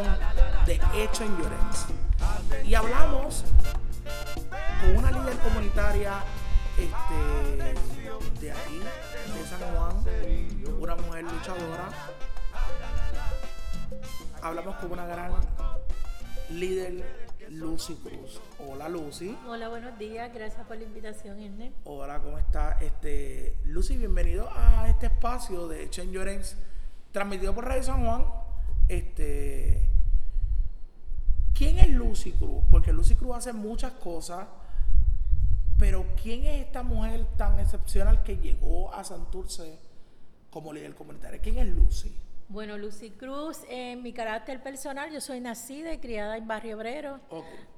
edición de Hecho en Llorens. Y hablamos con una líder comunitaria este, de aquí, de San Juan, una mujer luchadora. Hablamos con una gran líder, Lucy Cruz. Hola Lucy. Hola, buenos días. Gracias por la invitación, Ernest. Hola, ¿cómo está? Este, Lucy, bienvenido a este espacio de Chen Llorens, transmitido por Radio San Juan. Este, ¿Quién es Lucy Cruz? Porque Lucy Cruz hace muchas cosas, pero ¿quién es esta mujer tan excepcional que llegó a Santurce como líder comunitaria? ¿Quién es Lucy? Bueno, Lucy Cruz, en mi carácter personal, yo soy nacida y criada en Barrio Obrero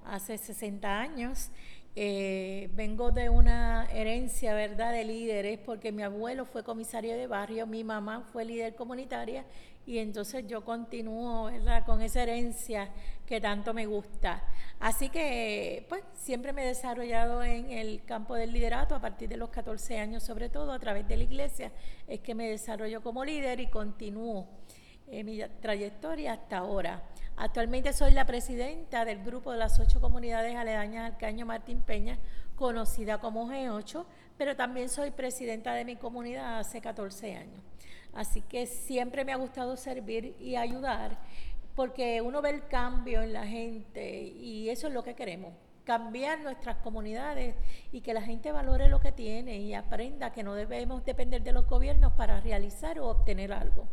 hace 60 años. Eh, vengo de una herencia, ¿verdad?, de líderes, porque mi abuelo fue comisario de barrio, mi mamá fue líder comunitaria, y entonces yo continúo, ¿verdad?, con esa herencia que tanto me gusta. Así que, pues, siempre me he desarrollado en el campo del liderato a partir de los 14 años, sobre todo a través de la iglesia, es que me desarrollo como líder y continúo en mi trayectoria hasta ahora. Actualmente soy la presidenta del grupo de las ocho comunidades aledañas al Caño Martín Peña, conocida como G8, pero también soy presidenta de mi comunidad hace 14 años. Así que siempre me ha gustado servir y ayudar, porque uno ve el cambio en la gente y eso es lo que queremos, cambiar nuestras comunidades y que la gente valore lo que tiene y aprenda que no debemos depender de los gobiernos para realizar o obtener algo.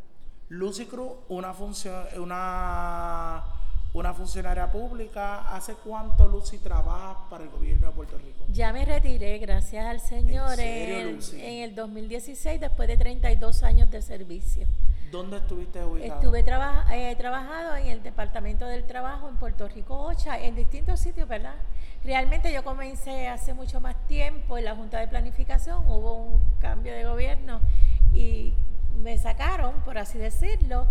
Lucy Cruz, una función, una, una funcionaria pública. ¿Hace cuánto Lucy trabaja para el gobierno de Puerto Rico? Ya me retiré, gracias al Señor, ¿En serio, el, Lucy? en el 2016, después de 32 años de servicio. ¿Dónde estuviste ubicada? Estuve traba- eh, trabajado en el Departamento del Trabajo en Puerto Rico, OCHA, en distintos sitios, ¿verdad? Realmente yo comencé hace mucho más tiempo en la Junta de Planificación, hubo un cambio de gobierno y me sacaron, por así decirlo.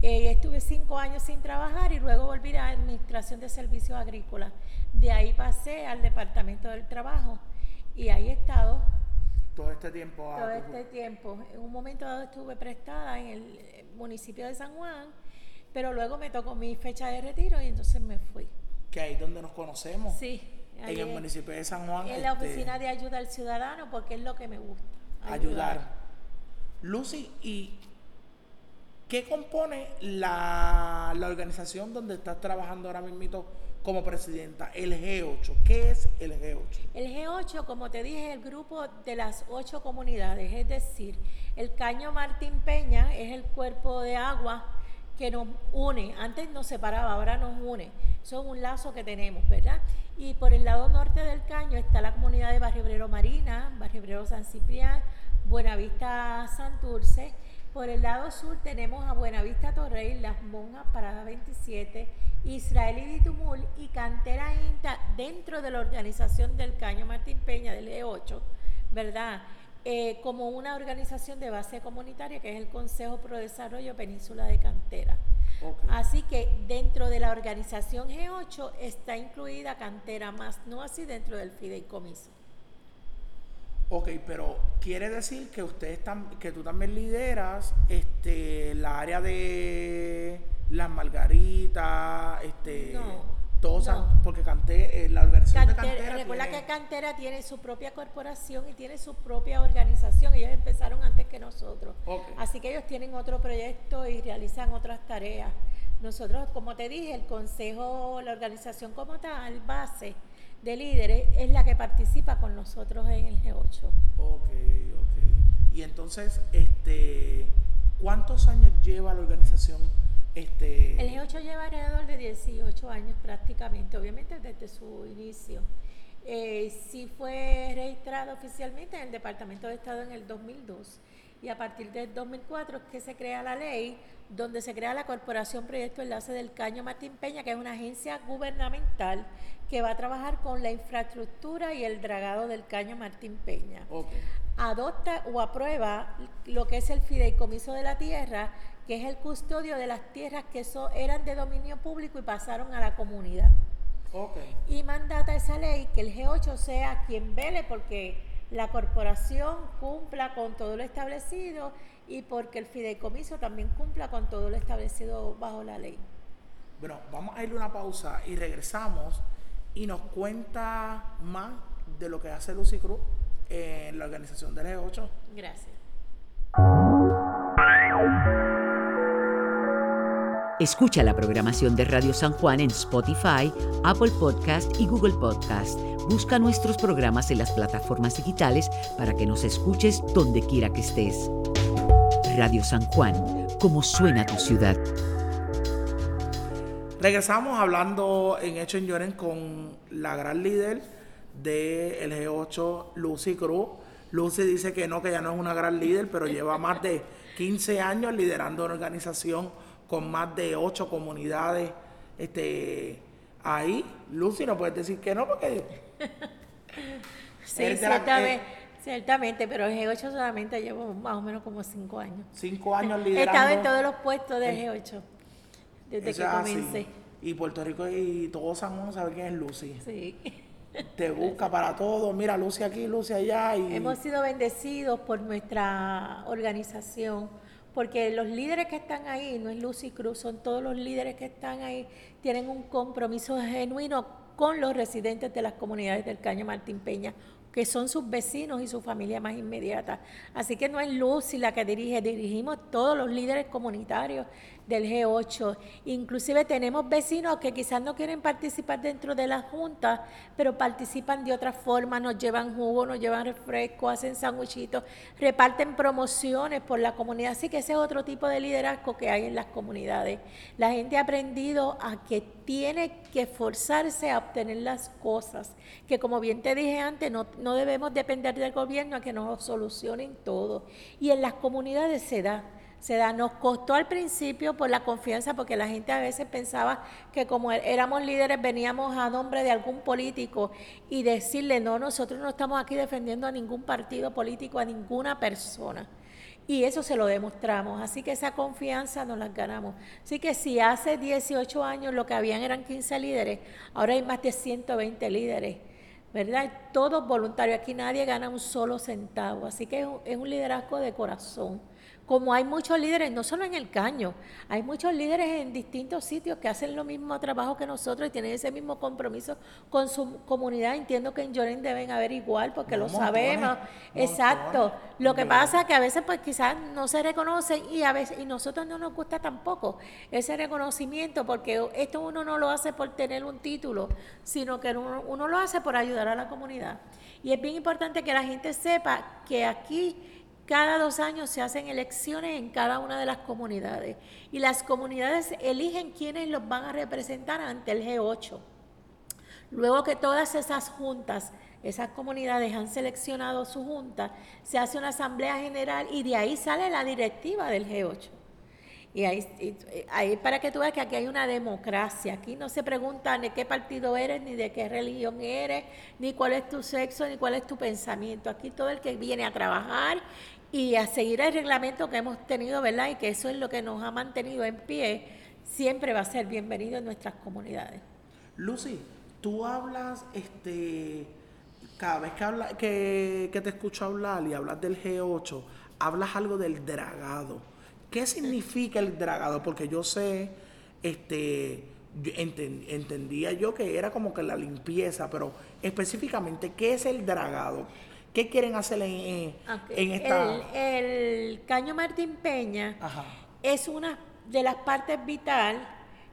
Eh, estuve cinco años sin trabajar y luego volví a Administración de Servicios Agrícolas. De ahí pasé al Departamento del Trabajo y ahí he estado todo este tiempo. todo este tiempo. En un momento dado estuve prestada en el eh, municipio de San Juan, pero luego me tocó mi fecha de retiro y entonces me fui. Que ahí es donde nos conocemos. Sí, En el municipio de San Juan. en la este, oficina de ayuda al ciudadano porque es lo que me gusta. ayudar. Lucy, ¿y qué compone la, la organización donde estás trabajando ahora mismo como presidenta? El G8. ¿Qué es el G8? El G8, como te dije, es el grupo de las ocho comunidades, es decir, el Caño Martín Peña es el cuerpo de agua que nos une, antes nos separaba, ahora nos une, son un lazo que tenemos, ¿verdad? Y por el lado norte del caño está la comunidad de Barrio Obrero Marina, Barrio Obrero San Ciprián, Buenavista Santurce, por el lado sur tenemos a Buenavista Torrey, Las Monjas, Parada 27, Israel y Ditumul y Cantera Inta dentro de la organización del Caño Martín Peña del E8, ¿verdad? Eh, como una organización de base comunitaria que es el Consejo Pro Desarrollo Península de Cantera. Así que dentro de la organización G8 está incluida Cantera, más no así dentro del fideicomiso. Ok, pero quiere decir que ustedes que tú también lideras este la área de las margaritas, este No, todo San- no. porque canté eh, la organización de Cantera- recuerda tiene- que Cantera tiene su propia corporación y tiene su propia organización. Ellos empezaron antes que nosotros. Ok. Así que ellos tienen otro proyecto y realizan otras tareas. Nosotros, como te dije, el consejo, la organización como tal, base de líderes, es la que participa con nosotros en el G8. Ok, ok. Y entonces, este, ¿cuántos años lleva la organización? Este, El G8 lleva alrededor de 18 años prácticamente, obviamente desde su inicio. eh, sí fue registrado oficialmente en el Departamento de Estado en el 2002 y a partir del 2004 es que se crea la ley donde se crea la Corporación Proyecto Enlace del Caño Martín Peña, que es una agencia gubernamental que va a trabajar con la infraestructura y el dragado del Caño Martín Peña. Adopta o aprueba lo que es el fideicomiso de la tierra, que es el custodio de las tierras que so- eran de dominio público y pasaron a la comunidad. Y mandata esa ley que el G8 sea quien vele porque la corporación cumpla con todo lo establecido y porque el fideicomiso también cumpla con todo lo establecido bajo la ley. Bueno, vamos a ir a una pausa y regresamos y nos cuenta más de lo que hace Lucy Cruz en la organización del G8. Gracias. Escucha la programación de Radio San Juan en Spotify, Apple Podcast y Google Podcast. Busca nuestros programas en las plataformas digitales para que nos escuches donde quiera que estés. Radio San Juan, como suena tu ciudad. Regresamos hablando en Hecho en Lloren con la gran líder del G8, Lucy Cruz. Lucy dice que no, que ya no es una gran líder, pero lleva más de 15 años liderando una organización con más de 8 comunidades este, ahí. Lucy, no puedes decir que no, porque Sí, ciertamente, ciertamente, pero el G8 solamente llevo más o menos como cinco años. 5 años liderando. estado en todos los puestos del G8 desde Eso que es así. comencé. Y Puerto Rico y todo San Juan sabe quién es Lucy. Sí. Te busca para todo. Mira, Lucy aquí, Lucy allá. Y... Hemos sido bendecidos por nuestra organización, porque los líderes que están ahí, no es Lucy Cruz, son todos los líderes que están ahí, tienen un compromiso genuino con los residentes de las comunidades del Caño Martín Peña, que son sus vecinos y su familia más inmediata. Así que no es Lucy la que dirige, dirigimos todos los líderes comunitarios del G8. Inclusive tenemos vecinos que quizás no quieren participar dentro de la junta, pero participan de otra forma, nos llevan jugo, nos llevan refresco, hacen sándwichitos, reparten promociones por la comunidad. Así que ese es otro tipo de liderazgo que hay en las comunidades. La gente ha aprendido a que tiene que esforzarse a obtener las cosas, que como bien te dije antes, no, no debemos depender del gobierno a que nos solucionen todo. Y en las comunidades se da se da. Nos costó al principio por la confianza, porque la gente a veces pensaba que como é- éramos líderes veníamos a nombre de algún político y decirle, no, nosotros no estamos aquí defendiendo a ningún partido político, a ninguna persona. Y eso se lo demostramos, así que esa confianza nos la ganamos. Así que si hace 18 años lo que habían eran 15 líderes, ahora hay más de 120 líderes. ¿verdad? Todos voluntarios, aquí nadie gana un solo centavo, así que es un, es un liderazgo de corazón. Como hay muchos líderes, no solo en el caño, hay muchos líderes en distintos sitios que hacen lo mismo trabajo que nosotros y tienen ese mismo compromiso con su comunidad. Entiendo que en Lloren deben haber igual, porque No, lo montones, sabemos. montones. Exacto. Lo que pasa es que a veces pues quizás no se reconocen y a veces y nosotros no nos gusta tampoco ese reconocimiento porque esto uno no lo hace por tener un título, sino que uno, uno lo hace por ayudar a la comunidad. Y es bien importante que la gente sepa que aquí cada dos años se hacen elecciones en cada una de las comunidades y las comunidades eligen quiénes los van a representar ante el G8. Luego que todas esas juntas, esas comunidades han seleccionado su junta, se hace una asamblea general y de ahí sale la directiva del G8. Y ahí, para que tú veas que aquí hay una democracia. Aquí no se pregunta de qué partido eres, ni de qué religión eres, ni cuál es tu sexo, ni cuál es tu pensamiento. Aquí todo el que viene a trabajar y a seguir el reglamento que hemos tenido, ¿verdad? Y que eso es lo que nos ha mantenido en pie, siempre va a ser bienvenido en nuestras comunidades. Lucy, tú hablas, este, cada vez que, habla, que, que te escucho hablar y hablas del G8, hablas algo del dragado. ¿Qué significa el dragado? Porque yo sé, este, entendía yo que era como que la limpieza, pero específicamente, ¿qué es el dragado? ¿Qué quieren hacer en, en- Ok, en esta...? El, el Caño Martín Peña Ajá. es una de las partes vital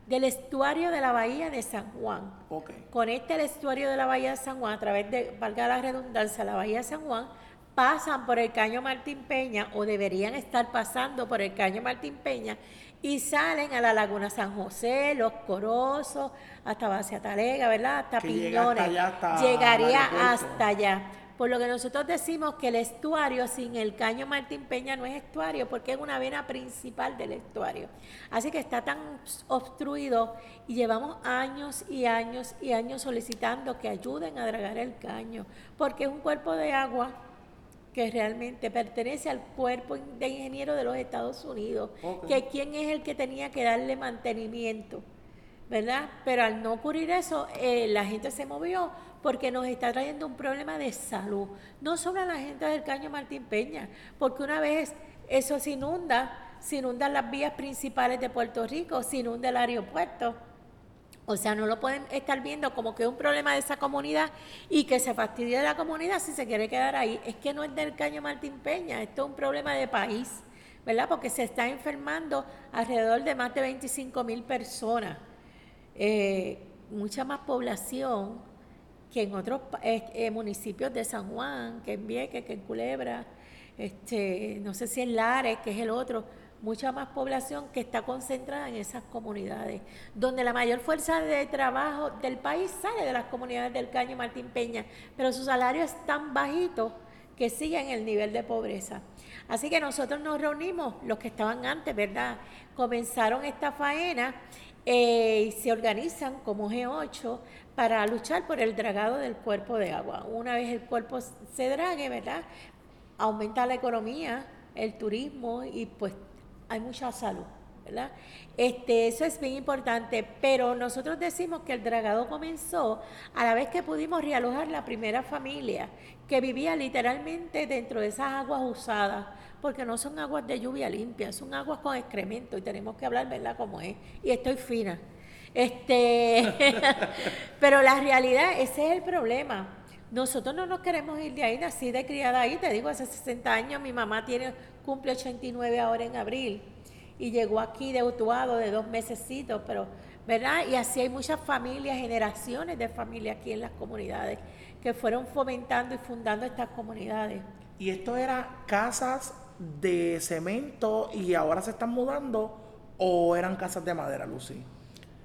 del estuario de la bahía de San Juan. Ok. Conecta el estuario de la bahía de San Juan a través de, valga la redundancia, la bahía de San Juan pasan por el caño Martín Peña o deberían estar pasando por el caño Martín Peña y salen a la Laguna San José, Los Corozos, hasta Bacia Talega, ¿verdad? Hasta Que llega hasta Piñones. allá, hasta Llegaría hasta allá. Por lo que nosotros decimos que el estuario sin el caño Martín Peña no es estuario porque es una vena principal del estuario. Así que está tan obstruido y llevamos años y años y años solicitando que ayuden a dragar el caño porque es un cuerpo de agua que realmente pertenece al cuerpo de ingenieros de los Estados Unidos, que quién es el que tenía que darle mantenimiento. ¿verdad? Pero al no ocurrir eso, eh, la gente se movió porque nos está trayendo un problema de salud. No solo a la gente del Caño Martín Peña, porque una vez eso se inunda, se inundan las vías principales de Puerto Rico, se inunda el aeropuerto. O sea, no lo pueden estar viendo como que es un problema de esa comunidad y que se fastidie la comunidad si se quiere quedar ahí. Es que no es del Caño Martín Peña, esto es un problema de país, ¿verdad? Porque se está enfermando alrededor de más de 25 mil personas. Eh, mucha más población que en otros eh, eh, municipios de San Juan, que en Vieques, que en Culebra, este, no sé si en Lares, que es el otro, mucha más población que está concentrada en esas comunidades, donde la mayor fuerza de trabajo del país sale de las comunidades del Caño Martín Peña, pero sus salarios es tan bajitos que siguen el nivel de pobreza. Así que nosotros nos reunimos, los que estaban antes, ¿verdad? Comenzaron esta faena eh, y se organizan como G8 para luchar por el dragado del cuerpo de agua. Una vez el cuerpo se drague, ¿verdad? Aumenta la economía, el turismo y pues hay mucha salud. ¿verdad? Este, eso es bien importante, pero nosotros decimos que el dragado comenzó a la vez que pudimos realojar la primera familia que vivía literalmente dentro de esas aguas usadas, porque no son aguas de lluvia limpia, son aguas con excremento y tenemos que hablar, ¿verdad? Como es. Y estoy fina. Este, pero la realidad, ese es el problema. Nosotros no nos queremos ir de ahí, nací de criada ahí, te digo, hace 60 años, mi mamá tiene, cumple 89 ahora en abril y llegó aquí de Utuado de dos mesecitos, pero, ¿verdad? Y así hay muchas familias, generaciones de familias aquí en las comunidades que fueron fomentando y fundando estas comunidades. Y esto era casas de cemento y ahora se están mudando o eran casas de madera, Lucy.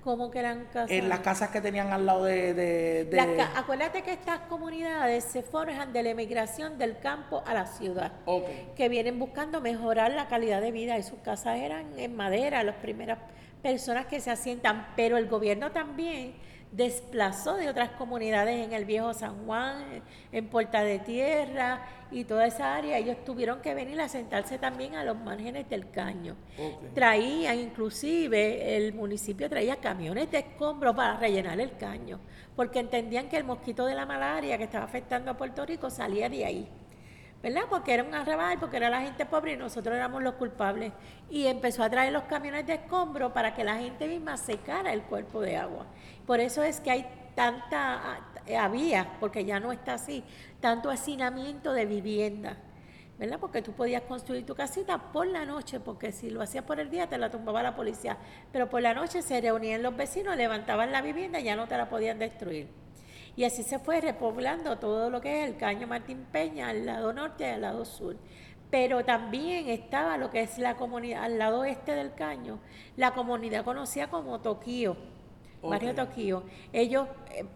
¿Cómo que eran casas? En las casas que tenían al lado de... de- de- Las ca- acuérdate que estas comunidades se forjan de la emigración del campo a la ciudad. Ok. que vienen buscando mejorar la calidad de vida y sus casas eran en madera, las primeras personas que se asientan, pero el gobierno también desplazó de otras comunidades en el viejo San Juan, en Puerta de Tierra y toda esa área, ellos tuvieron que venir a sentarse también a los márgenes del caño. Traían, inclusive, el municipio traía camiones de escombros para rellenar el caño, porque entendían que el mosquito de la malaria que estaba afectando a Puerto Rico salía de ahí. ¿Verdad? Porque era un arrabal, porque era la gente pobre y nosotros éramos los culpables. Y empezó a traer los camiones de escombro para que la gente misma secara el cuerpo de agua. Por eso es que hay tanta, eh, había, porque ya no está así, tanto hacinamiento de vivienda. ¿verdad? Porque tú podías construir tu casita por la noche, porque si lo hacías por el día te la tumbaba la policía, pero por la noche se reunían los vecinos, levantaban la vivienda y ya no te la podían destruir. Y así se fue repoblando todo lo que es el Caño Martín Peña al lado norte y al lado sur. Pero también estaba lo que es la comunidad, al lado este del Caño, la comunidad conocida como Toquío, Barrio Ok. Toquío. Ellos eh,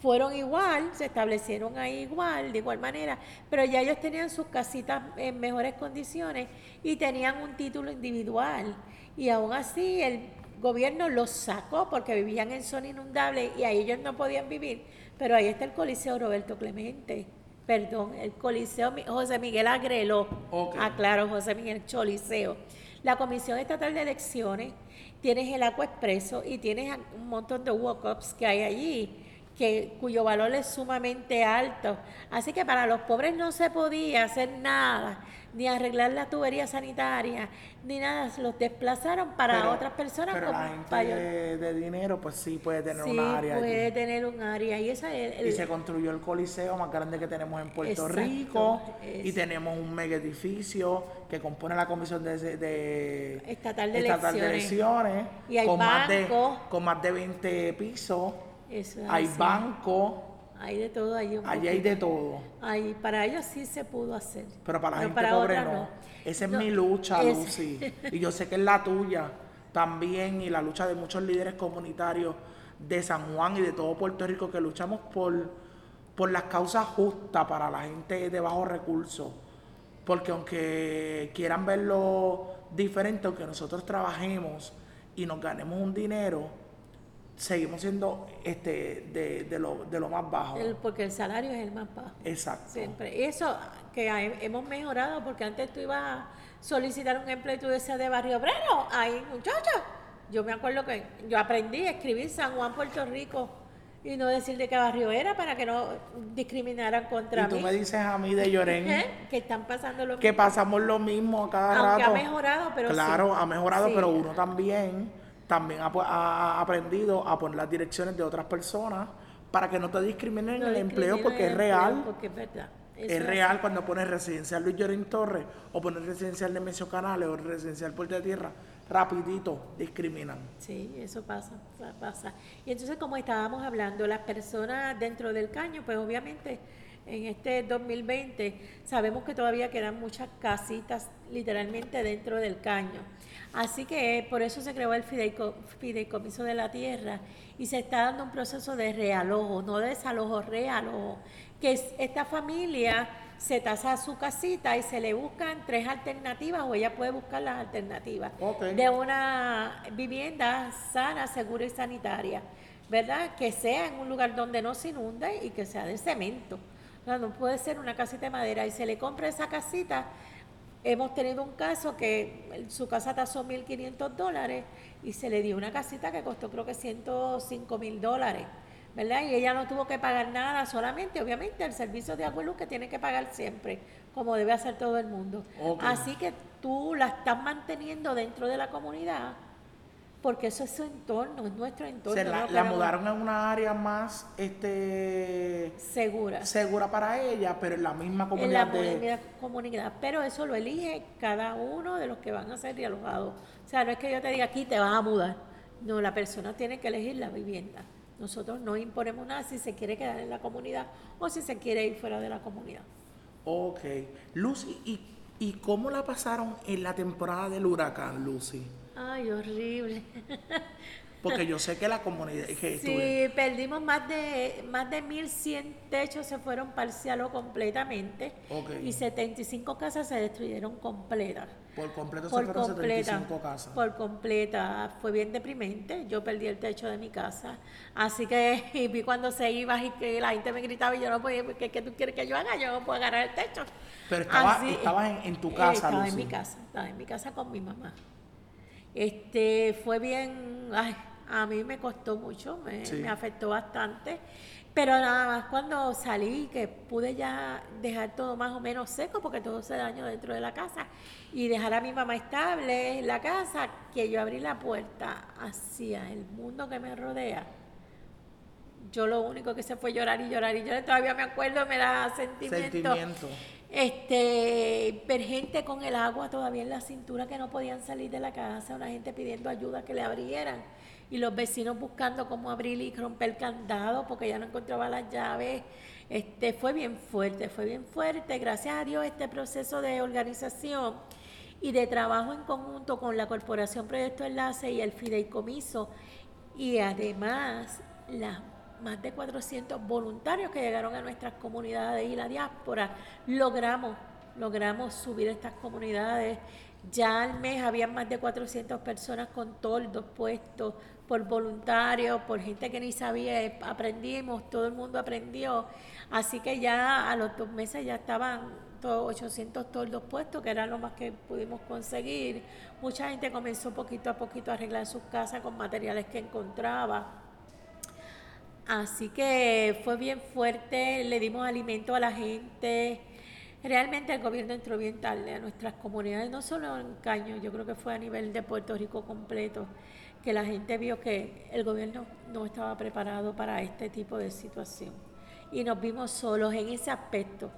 fueron igual, se establecieron ahí igual, de igual manera, pero ya ellos tenían sus casitas en mejores condiciones y tenían un título individual. Y aún así el gobierno los sacó porque vivían en zona inundable y ahí ellos no podían vivir. Pero ahí está el Coliseo Roberto Clemente, perdón, el Coliseo José Miguel Agreló. Ok. Ah, claro, José Miguel Choliseo. La Comisión Estatal de Elecciones, tienes el Agua Expreso y tienes un montón de walk-ups que hay allí, que, cuyo valor es sumamente alto. Así que para los pobres no se podía hacer nada, ni arreglar la tubería sanitaria, ni nada. Los desplazaron para Pero- otras personas Pero con la gente de, de dinero, pues sí puede tener Sí, una área allí. puede tener un área. Y esa es el- Y se construyó el coliseo más grande que tenemos en Puerto Exacto, Rico y tenemos un mega edificio que compone la comisión de, de- Estatal de Estatal de Elecciones. Y hay con más de bancos. con más de 20 pisos Eso hay así. Hay de todo allí. Allí hay de todo. Ahí, para ellos sí se pudo hacer. Pero para la gente para pobre no. Esa es No, mi lucha, es- Lucy. Y yo sé que es la tuya también y la lucha de muchos líderes comunitarios de San Juan y de todo Puerto Rico que luchamos por, por las causas justas para la gente de bajos recursos. Porque aunque quieran verlo diferente, aunque nosotros trabajemos y nos ganemos un dinero, seguimos siendo este de, de lo, de lo más bajo. El- porque el salario es el más bajo. Exacto. Siempre. Y Eso que hemos mejorado, porque antes tú ibas a solicitar un empleo y tú decías de Barrio Obrero, ahí muchacha. Yo me acuerdo que yo aprendí a escribir San Juan, Puerto Rico, y no decir de qué barrio era para que no discriminaran contra Y tú mí. me dices a mí de Llorén ¿Eh? Que están pasando lo que mismo. pasamos lo mismo a cada Aunque rato. ha mejorado, pero Claro, sí. ha mejorado, Sí. pero uno también, también ha, ha aprendido a poner las direcciones de otras personas para que no te discriminen en el empleo porque el es real. Porque es verdad. Eso Es así. real cuando pones residencial Luis Llorén Torres o pones residencial Nemesio Canales o residencial Puerto de Tierra, rapidito discriminan. Sí, eso pasa, pa- pasa. Y entonces, como estábamos hablando, las personas dentro del caño, pues obviamente en este 2020 sabemos que todavía quedan muchas casitas literalmente dentro del caño. Así que por eso se creó el fideico- fideicomiso de la tierra y se está dando un proceso de realojo, no de desalojo, realojo, que es esta familia se tasa su casita y se le buscan tres alternativas o ella puede buscar las alternativas de una vivienda sana, segura y sanitaria, ¿verdad? Que sea en un lugar donde no se inunde y que sea de cemento. No, no puede ser una casita de madera y se le compra esa casita. Hemos tenido un caso que su casa tasó 1.500 dólares y se le dio una casita que costó creo que 105 mil dólares, ¿verdad? Y ella no tuvo que pagar nada, solamente, obviamente, el servicio de agua y luz que tiene que pagar siempre, como debe hacer todo el mundo. Así que tú la estás manteniendo dentro de la comunidad, porque eso es su entorno, es nuestro entorno. Se la, no la mudaron a una área más este segura. segura para ella, pero en la misma en comunidad la de... comunidad, comunidad. Pero eso lo elige cada uno de los que van a ser realojados. O sea, no es que yo te diga aquí te vas a mudar. No, la persona tiene que elegir la vivienda. Nosotros no imponemos nada si se quiere quedar en la comunidad o si se quiere ir fuera de la comunidad. Ok. Lucy, ¿y, ¿y cómo la pasaron en la temporada del huracán, Lucy? Ay, horrible. Porque yo sé que la comunidad... Que Sí, estuve- perdimos más de más de 1100 techos se fueron parcial o completamente Ok. y 75 casas se destruyeron completas. por completo se por fueron completa, 75 casas. por completa, fue bien deprimente. Yo perdí el techo de mi casa, así que y vi cuando se iba y que la gente me gritaba y yo no podía, ¿qué, qué tú quieres que yo haga? Yo no puedo agarrar el techo. Pero estaba- estabas en- en tu eh, casa, Estaba en mi casa, estaba en mi casa con mi mamá. Este fue bien, ay, a mí me costó mucho, me, Sí. me afectó bastante. Pero nada más cuando salí, que pude ya dejar todo más o menos seco, porque todo se dañó dentro de la casa, y dejar a mi mamá estable en la casa, que yo abrí la puerta hacia el mundo que me rodea. Yo lo único que se fue llorar y llorar y llorar, todavía me acuerdo, me da sentimiento. Sentimiento. Este, ver gente con el agua todavía en la cintura que no podían salir de la casa, una gente pidiendo ayuda que le abrieran y los vecinos buscando cómo abrir y romper el candado porque ya no encontraba las llaves. Este, fue bien fuerte, fue bien fuerte. Gracias a Dios este proceso de organización y de trabajo en conjunto con la Corporación Proyecto Enlace y el Fideicomiso y además las más de 400 voluntarios que llegaron a nuestras comunidades y la diáspora, logramos, logramos subir estas comunidades. Ya al mes había más de 400 personas con toldos puestos por voluntarios, por gente que ni sabía, aprendimos, todo el mundo aprendió. Así que ya a los dos meses ya estaban todos 800 toldos puestos, que era lo más que pudimos conseguir. Mucha gente comenzó poquito a poquito a arreglar sus casas con materiales que encontraba. Así que fue bien fuerte, le dimos alimento a la gente. Realmente el gobierno entró bien tarde a nuestras comunidades, no solo en Caño, yo creo que fue a nivel de Puerto Rico completo, que la gente vio que el gobierno no estaba preparado para este tipo de situación. Y nos vimos solos en ese aspecto.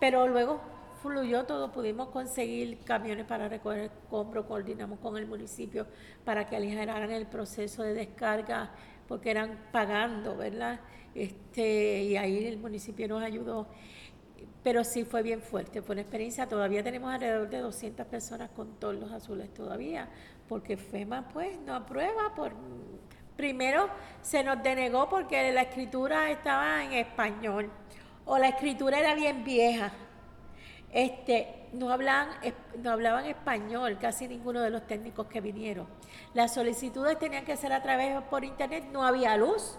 Pero luego fluyó todo, pudimos conseguir camiones para recoger escombros, coordinamos con el municipio para que aligeraran el proceso de descarga porque eran pagando, ¿verdad? Este, y ahí el municipio nos ayudó. Pero sí fue bien fuerte, fue una experiencia. Todavía tenemos alrededor de 200 personas con todos los azules todavía, porque FEMA pues no aprueba por... Primero se nos denegó porque la escritura estaba en español o la escritura era bien vieja. Este, no no hablaban español casi ninguno de los técnicos que vinieron. Las solicitudes tenían que ser a través por internet, no había luz.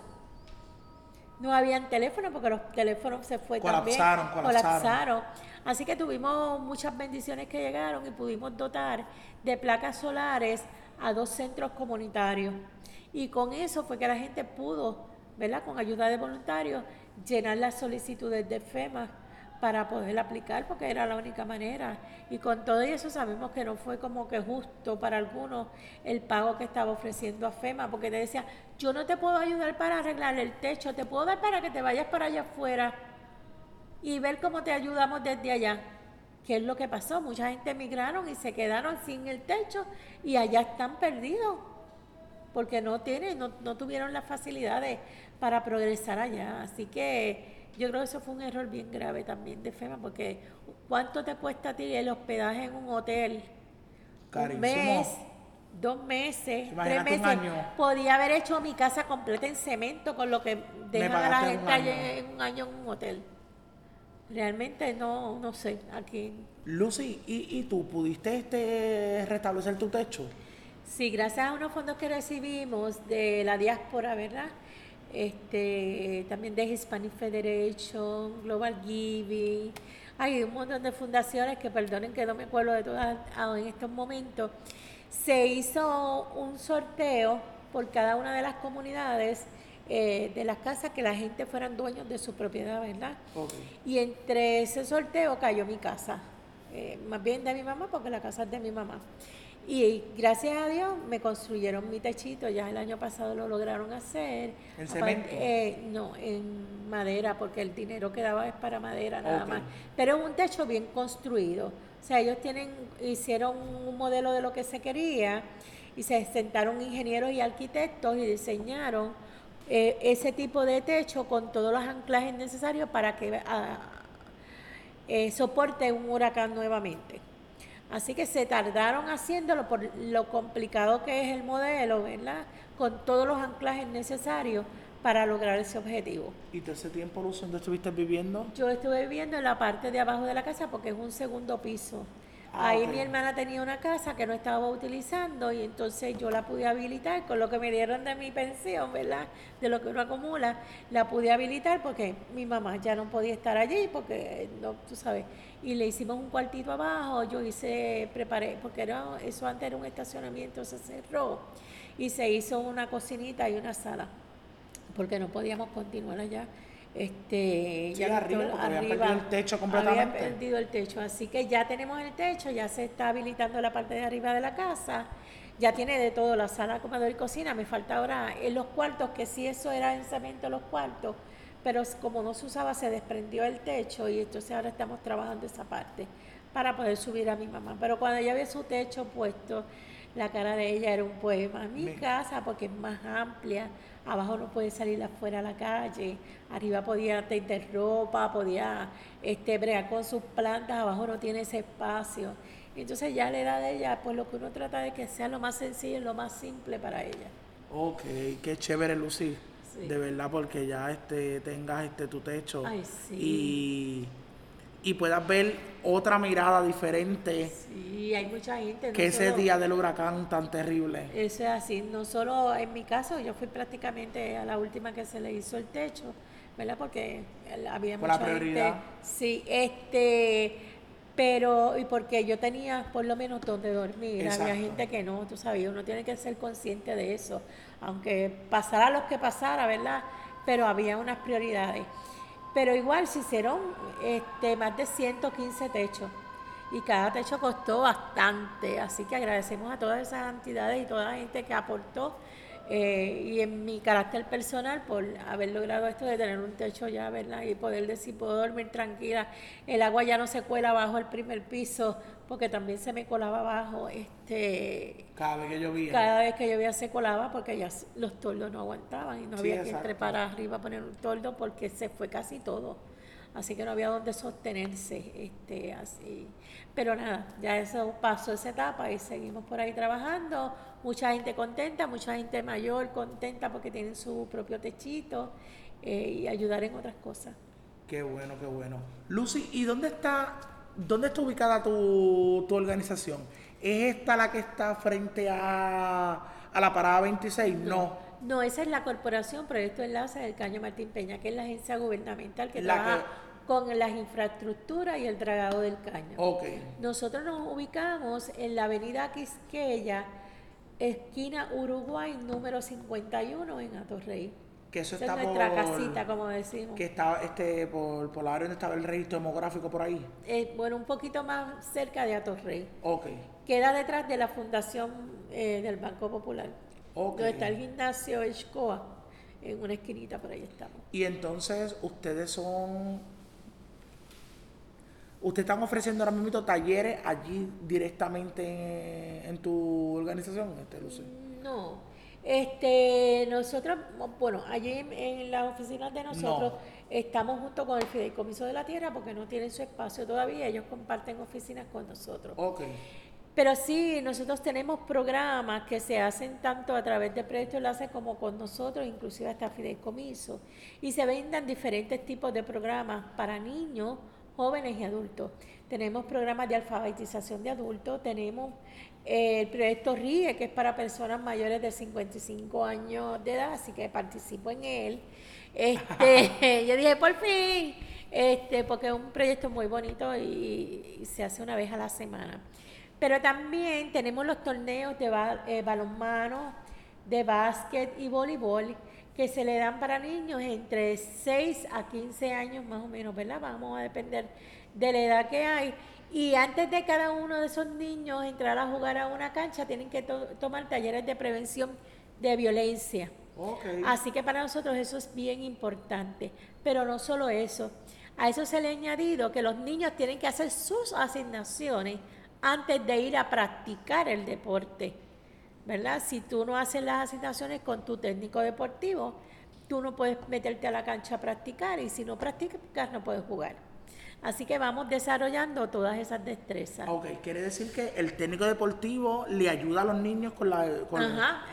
No habían teléfono porque los teléfonos se fue Colapsaron, también. colapsaron. colapsaron. Así que tuvimos muchas bendiciones que llegaron y pudimos dotar de placas solares a dos centros comunitarios. Y con eso fue que la gente pudo, ¿verdad? Con ayuda de voluntarios, llenar las solicitudes de FEMA para poder aplicar porque era la única manera. Y con todo eso sabemos que no fue como que justo para algunos el pago que estaba ofreciendo a FEMA, porque te decía, yo no te puedo ayudar para arreglar el techo, te puedo dar para que te vayas para allá afuera y ver cómo te ayudamos desde allá. ¿Qué es lo que pasó? Mucha gente emigraron y se quedaron sin el techo y allá están perdidos porque no tienen, no, no tuvieron las facilidades para progresar allá. Así que yo creo que eso fue un error bien grave también de FEMA, porque ¿cuánto te cuesta a ti el hospedaje en un hotel? Carísimo. Un mes, dos meses, tres un meses. año. Podía haber hecho mi casa completa en cemento con lo que dejan a la un gente año. en un año en un hotel. Realmente no, no sé, aquí Lucy, ¿y, y tú pudiste este, restablecer tu techo? Sí, gracias a unos fondos que recibimos de la diáspora, ¿verdad? Este, también de Hispanic Federation, Global Giving. Hay un montón de fundaciones que, perdonen que no me acuerdo de todas ah, en estos momentos. Se hizo un sorteo por cada una de las comunidades eh, de las casas que la gente fueran dueños de su propiedad, ¿verdad? Ok. Y entre ese sorteo cayó mi casa, eh, más bien de mi mamá, porque la casa es de mi mamá. Y gracias a Dios me construyeron mi techito, ya el año pasado lo lograron hacer. ¿En cemento? eh, no, en madera, porque el dinero que daba es para madera nada más. Pero es un techo bien construido. O sea, ellos tienen, hicieron un modelo de lo que se quería y se sentaron ingenieros y arquitectos y diseñaron eh, ese tipo de techo con todos los anclajes necesarios para que ah, eh, soporte un huracán nuevamente. Así que se tardaron haciéndolo por lo complicado que es el modelo, ¿verdad? Con todos los anclajes necesarios para lograr ese objetivo. ¿Y todo ese tiempo, Lucy, dónde estuviste viviendo? Yo estuve viviendo en la parte de abajo de la casa porque es un segundo piso. Ah, Ahí mi hermana tenía una casa que no estaba utilizando y entonces yo la pude habilitar con lo que me dieron de mi pensión, ¿verdad? De lo que uno acumula, la pude habilitar porque mi mamá ya no podía estar allí porque no, tú sabes. Y le hicimos un cuartito abajo, yo hice, preparé, porque era, eso antes era un estacionamiento, se cerró y se hizo una cocinita y una sala porque no podíamos continuar allá. Este, Sí, arriba, todo- porque habían perdido el techo completamente. Había perdido el techo, así que ya tenemos el techo, ya se está habilitando la parte de arriba de la casa, ya tiene de todo, la sala, comedor y cocina, me falta ahora en los cuartos, que sí eso era en cemento los cuartos, pero como no se usaba se desprendió el techo y entonces ahora estamos trabajando esa parte para poder subir a mi mamá. Pero cuando ella ve su techo puesto, la cara de ella era un poema. Mi casa, porque es más amplia, abajo no puede salir afuera a la calle, arriba podía tender ropa, podía este, bregar con sus plantas, abajo no tiene ese espacio. Entonces ya la edad de ella, pues lo que uno trata de que sea lo más sencillo y lo más simple para ella. Ok, qué chévere, Lucy. Sí. De verdad, porque ya este tengas este tu techo Ay, sí. y, y puedas ver otra mirada diferente Sí, hay mucha gente. no que ese día del huracán tan terrible. Eso es así, no solo en mi caso, yo fui prácticamente a la última que se le hizo el techo, ¿verdad? Porque había Por la mucha prioridad. gente. Sí, este, pero y porque yo tenía por lo menos donde dormir, Exacto. había gente que no, tú sabes, uno tiene que ser consciente de eso, aunque pasara lo que pasara, ¿verdad? Pero había unas prioridades. Pero igual se hicieron este, más de 115 techos y cada techo costó bastante, así que agradecemos a todas esas entidades y toda la gente que aportó Eh, y en mi carácter personal, por haber logrado esto de tener un techo ya, ¿verdad? Y poder decir, puedo dormir tranquila, el agua ya no se cuela bajo el primer piso, porque también se me colaba abajo, este, Cada vez que llovía. cada vez que llovía se colaba porque ya los tordos no aguantaban y no Sí, había que exacto. trepar arriba a poner un tordo porque se fue casi todo. Así que no había donde sostenerse, este, así. Pero nada, ya eso pasó esa etapa y seguimos por ahí trabajando. Mucha gente contenta, mucha gente mayor contenta porque tienen su propio techito eh, y ayudar en otras cosas. Qué bueno, qué bueno. Lucy, ¿y dónde está, dónde está ubicada tu, tu organización? ¿Es esta la que está frente a, a la parada 26? No. No, esa es la Corporación Proyecto Enlace del Caño Martín Peña, que es la agencia gubernamental que La trabaja con las infraestructuras y el dragado del caño. Ok. Nosotros nos ubicamos en la avenida Quisqueya, esquina Uruguay, número 51 en Atorrey. Que eso Esa es está nuestra por... casita, como decimos. Que estaba este, por, por la área donde estaba el registro demográfico por ahí. Eh, bueno, un poquito más cerca de Atorrey. Ok. Queda detrás de la fundación eh, del Banco Popular. Ok. Donde está el gimnasio Escoa, en una esquinita por ahí estamos. Y entonces ustedes son... Ustedes están ofreciendo ahora mismo talleres allí directamente en, en tu organización, este, Lucy. No, este, nosotros, bueno, allí en, en las oficinas de nosotros No. estamos junto con el Fideicomiso de la Tierra porque no tienen su espacio todavía, ellos comparten oficinas con nosotros. Pero sí, nosotros tenemos programas que se hacen tanto a través de Proyecto Enlace como con nosotros, inclusive hasta Fideicomiso, y se brindan diferentes tipos de programas para niños, jóvenes y adultos. Tenemos programas de alfabetización de adultos, tenemos el proyecto RIE, que es para personas mayores de 55 años de edad, así que participo en él. Este, yo dije, por fin, este, porque es un proyecto muy bonito y, y se hace una vez a la semana. Pero también tenemos los torneos de ba- eh, balonmano, de básquet y voleibol que se le dan para niños entre 6 a 15 años más o menos, ¿verdad? Vamos a depender de la edad que hay. Y antes de cada uno de esos niños entrar a jugar a una cancha, tienen que to- tomar talleres de prevención de violencia. Así que para nosotros eso es bien importante. Pero no solo eso. A eso se le ha añadido que los niños tienen que hacer sus asignaciones antes de ir a practicar el deporte. ¿Verdad? Si tú no haces las asignaciones con tu técnico deportivo, tú no puedes meterte a la cancha a practicar y si no practicas no puedes jugar. Así que vamos desarrollando todas esas destrezas. Ok, quiere decir que el técnico deportivo le ayuda a los niños con la... Con Ajá,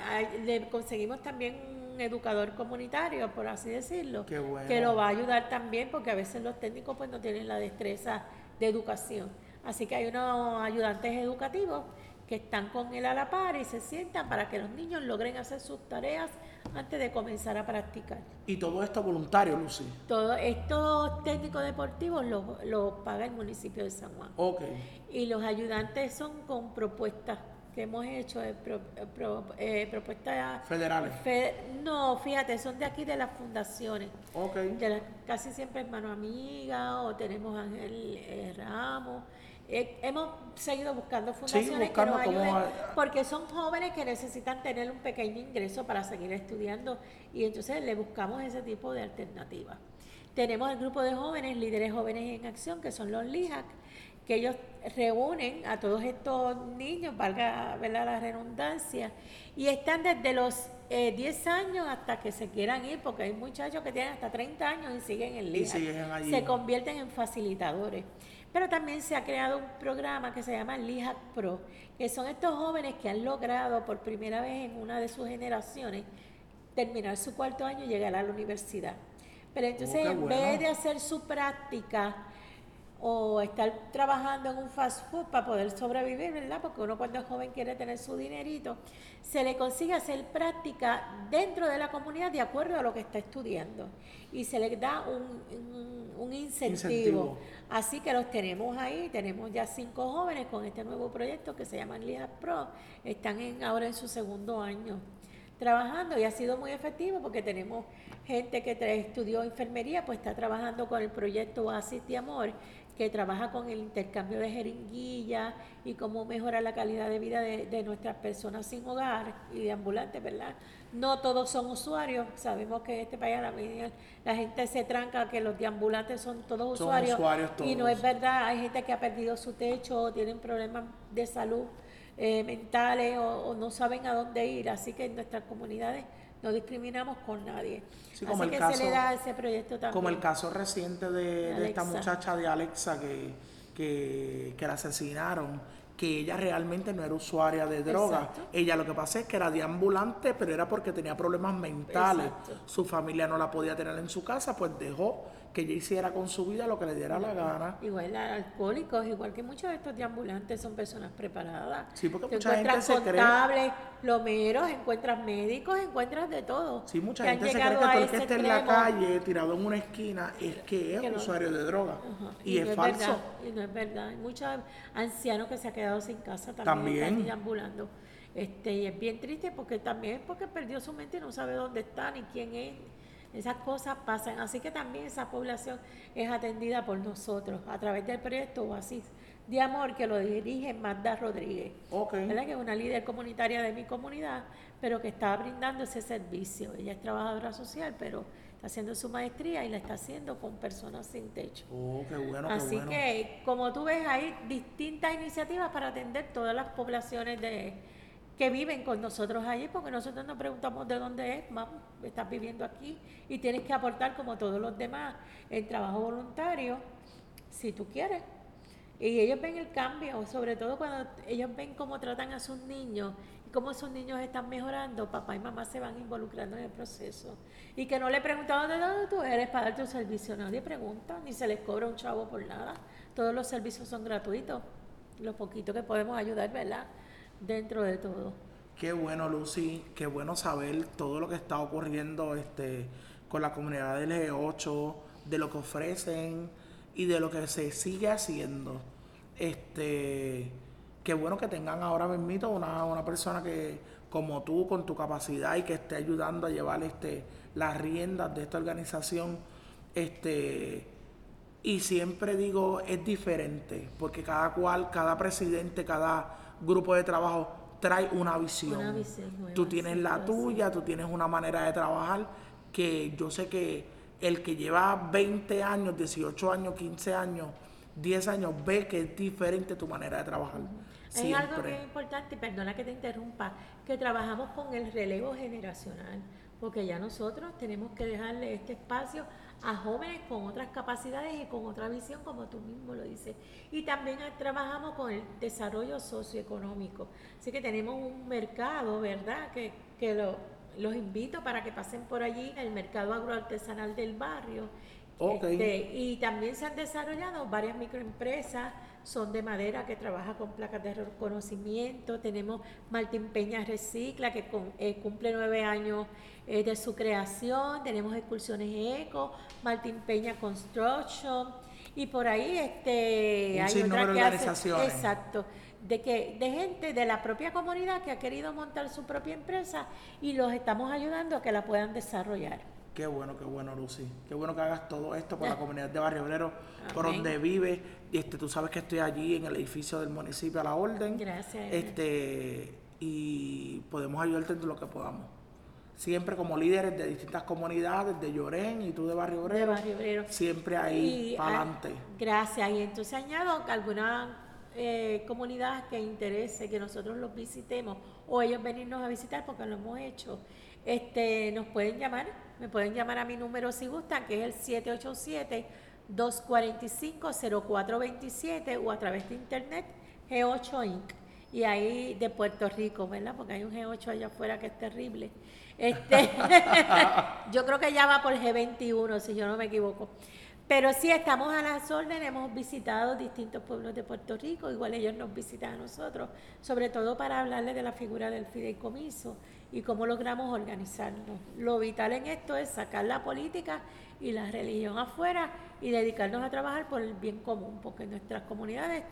le conseguimos también un educador comunitario, por así decirlo, Qué bueno. que lo va a ayudar también porque a veces los técnicos pues no tienen la destreza de educación. Así que hay unos ayudantes educativos que están con él a la par y se sientan para que los niños logren hacer sus tareas antes de comenzar a practicar. Y todo esto voluntario, Lucy. Todos estos técnicos deportivos los los paga el municipio de San Juan. Ok. Y los ayudantes son con propuestas que hemos hecho, eh, pro- eh, pro- eh, propuestas Federales. fe- no, fíjate, son de aquí de las fundaciones. Ok. De las, casi siempre hermano amiga o tenemos Ángel eh, Ramos. Eh, hemos seguido buscando fundaciones que nos ayuden a- porque son jóvenes que necesitan tener un pequeño ingreso para seguir estudiando y entonces le buscamos ese tipo de alternativas. Tenemos el grupo de jóvenes, líderes jóvenes en acción, que son los LIJAC, que ellos reúnen a todos estos niños, valga ¿verdad? la redundancia, y están desde los eh, 10 años hasta que se quieran ir, porque hay muchachos que tienen hasta 30 años y siguen en allí. Se convierten en facilitadores. Pero también se ha creado un programa que se llama LIJAC Pro, que son estos jóvenes que han logrado por primera vez en una de sus generaciones terminar su cuarto año y llegar a la universidad. Pero entonces, qué en bueno. vez de hacer su práctica o estar trabajando en un fast food para poder sobrevivir, ¿verdad? Porque uno cuando es joven quiere tener su dinerito, se le consigue hacer práctica dentro de la comunidad de acuerdo a lo que está estudiando y se le da un, un- un incentivo. Incentivo. Así que los tenemos ahí, tenemos ya cinco jóvenes con este nuevo proyecto que se llama LIA Pro, están en, ahora en su segundo año trabajando y ha sido muy efectivo porque tenemos gente que estudió enfermería, pues está trabajando con el proyecto Oasis de Amor, que trabaja con el intercambio de jeringuillas y cómo mejorar la calidad de vida de, de nuestras personas sin hogar y de ambulantes, ¿verdad? No todos son usuarios, sabemos que en este país la, la gente se tranca que los deambulantes son todos Son usuarios, usuarios y no es verdad, hay gente que ha perdido su techo, tienen problemas de salud eh, mentales o, o no saben a dónde ir, así que en nuestras comunidades no discriminamos con nadie. Sí, como así el que caso- se le da ese proyecto también. Como el caso reciente de, de esta muchacha de Alexa que, que, que la asesinaron, que ella realmente no era usuaria de droga. Exacto. Ella lo que pasa es que era de ambulante, pero era porque tenía problemas mentales. Exacto. Su familia no la podía tener en su casa, pues dejó que ella hiciera con su vida lo que le diera la gana. Igual alcohólicos, igual que muchos de estos deambulantes son personas preparadas. Sí, porque Te mucha gente encuentras se cree- contables, plomeros, encuentras médicos, encuentras de todo. Sí, mucha que gente se cree que todo el que esté en la calle tirado en una esquina es que es Que no- usuario de droga. Y, es no falso. verdad, y no es verdad. Hay muchos ancianos que se han quedado sin casa también, También. están deambulando. Este, y es bien triste porque también es porque perdió su mente y no sabe dónde está ni quién es. Esas cosas pasan. Así que también esa población es atendida por nosotros a través del proyecto Oasis de Amor que lo dirige Magda Rodríguez. Ok. ¿verdad? que es una líder comunitaria de mi comunidad, pero que está brindando ese servicio. Ella es trabajadora social, pero está haciendo su maestría y la está haciendo con personas sin techo. Oh, qué bueno, qué Así bueno. que, como tú ves, hay distintas iniciativas para atender todas las poblaciones de, que viven con nosotros allí, porque nosotros nos preguntamos de dónde es, vamos, estás viviendo aquí y tienes que aportar como todos los demás el trabajo voluntario, si tú quieres. Y ellos ven el cambio, sobre todo cuando ellos ven cómo tratan a sus niños y cómo esos niños están mejorando, papá y mamá se van involucrando en el proceso. Y que no le preguntaban de dónde tú eres para dar tu servicio, nadie pregunta, ni se les cobra un chavo por nada. Todos los servicios son gratuitos, lo poquito que podemos ayudar, ¿verdad? Dentro de todo. Qué bueno, Lucy, qué bueno saber todo lo que está ocurriendo este, con la comunidad del G8, de lo que ofrecen y de lo que se sigue haciendo. Este, qué bueno que tengan ahora mismo una, una persona que, como tú, con tu capacidad y que esté ayudando a llevar este, las riendas de esta organización. Este, y siempre digo, es diferente, porque cada cual, cada presidente, cada grupo de trabajo trae una visión. Una visión nueva, tú tienes sí, la tuya, tú tienes una manera de trabajar que yo sé que el que lleva 20 años, 18 años, 15 años, 10 años, ve que es diferente tu manera de trabajar. Hay algo que es importante, perdona que te interrumpa, que trabajamos con el relevo generacional, porque ya nosotros tenemos que dejarle este espacio a jóvenes con otras capacidades y con otra visión, como tú mismo lo dices. Y también trabajamos con el desarrollo socioeconómico. Así que tenemos un mercado, ¿verdad? Que, que lo- los invito para que pasen por allí, el mercado agroartesanal del barrio. Ok. Este, y también se han desarrollado varias microempresas, son de madera que trabaja con placas de reconocimiento. Tenemos Martín Peña Recicla, que con- eh, cumple nueve años eh, de su creación. Tenemos Excursiones Eco, Martín Peña Construction. Y por ahí este, Un hay de que. Exacto. De, que, de gente de la propia comunidad que ha querido montar su propia empresa y los estamos ayudando a que la puedan desarrollar. Qué bueno, qué bueno, Lucy. Qué bueno que hagas todo esto por la comunidad de Barrio Obrero, por donde vive. Y este, tú sabes que estoy allí en el edificio del municipio a la orden. Gracias. Este, y podemos ayudarte en lo que podamos. Siempre como líderes de distintas comunidades, de Llorén y tú de Barrio De Obrero. Barrio Obrero. Siempre ahí, Y, para ah, adelante. Gracias. Y entonces añado que alguna eh, comunidad que interese que nosotros los visitemos o ellos venirnos a visitar porque lo hemos hecho, este, nos pueden llamar, me pueden llamar a mi número si gustan, que es el 787-245-0427 o a través de internet G8 Inc. Y ahí de Puerto Rico, ¿verdad? Porque hay un G8 allá afuera que es terrible. Este, yo creo que ya va por G21, si yo no me equivoco. Pero sí, estamos a las órdenes, hemos visitado distintos pueblos de Puerto Rico, igual ellos nos visitan a nosotros, sobre todo para hablarles de la figura del fideicomiso y cómo logramos organizarnos. Lo vital en esto es sacar la política y la religión afuera y dedicarnos a trabajar por el bien común, porque en nuestras comunidades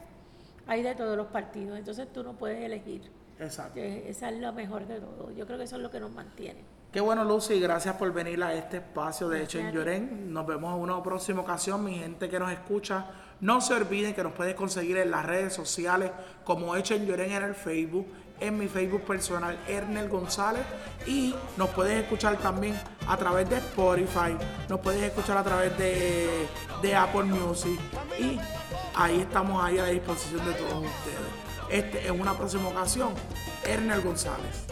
hay de todos los partidos, entonces tú no puedes elegir. Exacto. Que esa es lo mejor de todo. Yo creo que eso es lo que nos mantiene. Qué bueno, Lucy, gracias por venir a este espacio de Hecho en Gracias a ti. Llorén. Nos vemos en una próxima ocasión, mi gente que nos escucha. No se olviden que nos pueden conseguir en las redes sociales como Hecho en Llorén en el Facebook, en mi Facebook personal, Ernel González. Y nos puedes escuchar también a través de Spotify, nos puedes escuchar a través de, de Apple Music. Y ahí estamos ahí a la disposición de todos ustedes. Este, en una próxima ocasión, Ernel González.